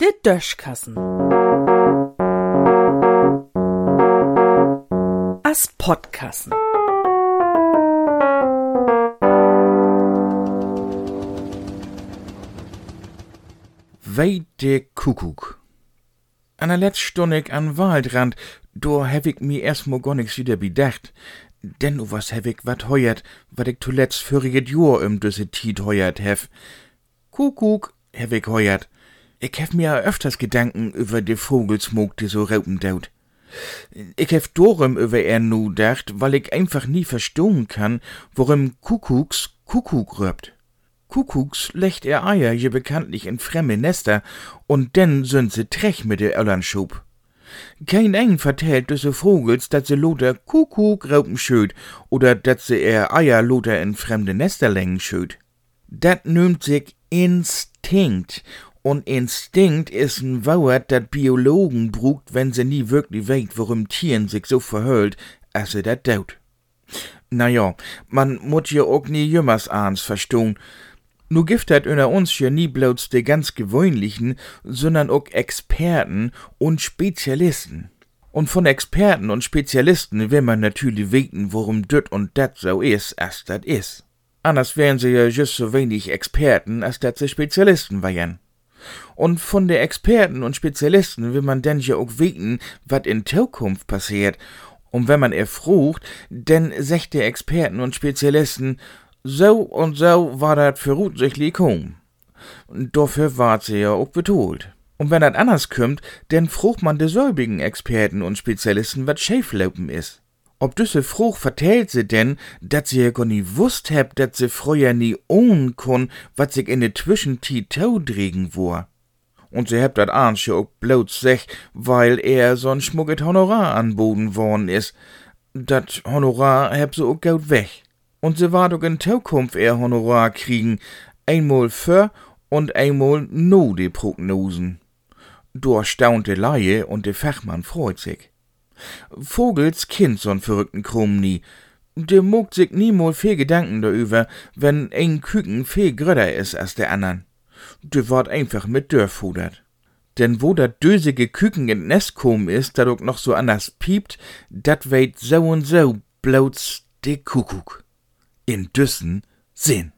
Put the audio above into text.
De Döschkassen. As Podkassen. Weit de Kuckuck. An der letzten Stunde an Waldrand, do hab ich mir erstmal gar nix wieder bedacht. Denn u was ich wat heuert, wat ich zuletzt voriget Jahr um düsse Tiet heuert hef. Kuckuck ich heuert. Ich hef mir öfters Gedanken über de Vogelsmog, die so raupen daut. Ich hef dorem über er nu dacht, weil ich einfach nie verstohn kann, worum Kuckucks Kuckuck röpt. Kuckucks lecht er Eier je bekanntlich in fremde Nester und denn sind se trech mit der Öllernschub. Kein eng vertellt düsse Vogels, dat se loter Kuckuck raupen schöt oder dat se er Eier loter in fremde Nesterlängen schöt. Dat nümmt sich Instinkt und Instinkt is n Wauert, dat Biologen brugt, wenn se nie wirklich weet, worum Tieren sich so verhölt, as se dat daut. Na ja, man mut ja auch nie jümmers ahns verstohn. Nu gift dat unter uns ja nie bloß de ganz gewöhnlichen, sondern auch Experten und Spezialisten. Und von Experten und Spezialisten will man natürlich weten, worum düt und dat so is, as dat is. Anders wären sie ja just so wenig Experten, als dat sie Spezialisten wären. Und von der Experten und Spezialisten will man denn ja auch weten, wat in Zukunft passiert. Und wenn man erfrucht, denn secht der Experten und Spezialisten, so und so war dat vermutlich kom. Dafür ward sie ja auch betont. Und wenn dat anders kümmt, denn frucht man de selbigen Experten und Spezialisten, wat schäflaupen is. Ob düsse Fruch vertellt sie denn, dat sie ja gar nie wusst heb, dat sie früher nie ohn kun, wat sich in de Zwischentit tau dregen war. Und sie hebt dat ahns ja auch bloß sech, weil er so'n schmugget Honorar anboten worden is. Dat Honorar heb sie auch gaut weg. Und sie ward auch in Zukunft eher Honorar kriegen, einmal für und einmal no de Prognosen. Du erstaunte Laie und de Fachmann freut sich. Vogels Kind so'n verrückten Krumm nie. Der mogt sich niemals viel Gedanken darüber, wenn ein Küken viel gröder is als der andern. Der ward einfach mit Dörr fudert. Denn wo dat dösige Küken in Nest kom is, dat ook noch so anders piept, dat weit so und so bloß de Kuckuck. In Düssen Sinn.